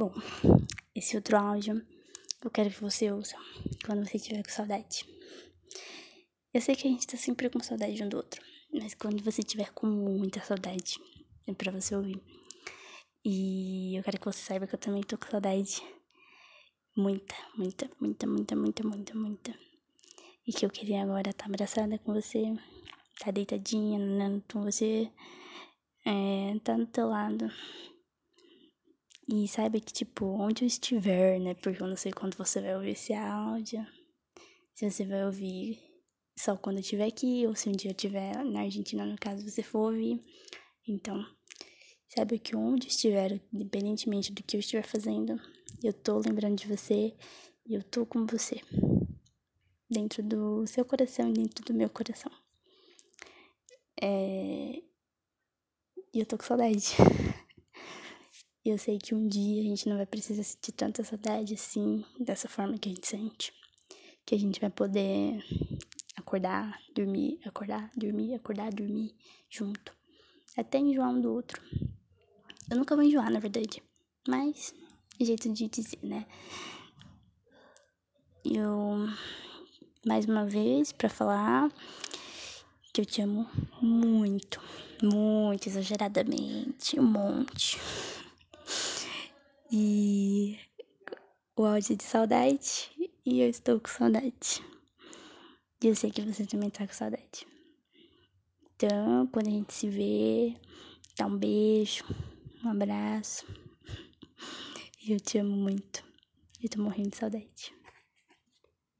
Bom, esse outro áudio eu quero que você ouça quando você estiver com saudade. Eu sei que a gente tá sempre com saudade um do outro, mas quando você tiver com muita saudade, é pra você ouvir. E eu quero que você saiba que eu também tô com saudade. Muita, muita, muita, muita, muita, muita, muita. E que eu queria agora estar tá abraçada com você, tá deitadinha, andando com você, é, tá do teu lado. E saiba que, tipo, onde eu estiver, né? Porque eu não sei quando você vai ouvir esse áudio. Se você vai ouvir só quando eu estiver aqui, ou se um dia eu estiver na Argentina, no caso, você for ouvir. Então, saiba que onde estiver, independentemente do que eu estiver fazendo, eu tô lembrando de você e eu tô com você. Dentro do seu coração e dentro do meu coração. É... E eu tô com saudade. E eu sei que um dia a gente não vai precisar sentir tanta saudade assim, dessa forma que a gente sente. Que a gente vai poder acordar, dormir, acordar, dormir, acordar, dormir junto. Até enjoar um do outro. Eu nunca vou enjoar, na verdade. Mas, é jeito de dizer, né? Eu, mais uma vez, para falar que eu te amo muito, muito exageradamente, um monte. E o áudio de saudade e eu estou com saudade. E eu sei que você também tá com saudade. Então, quando a gente se vê, dá um beijo, um abraço. Eu te amo muito. Eu tô morrendo de saudade.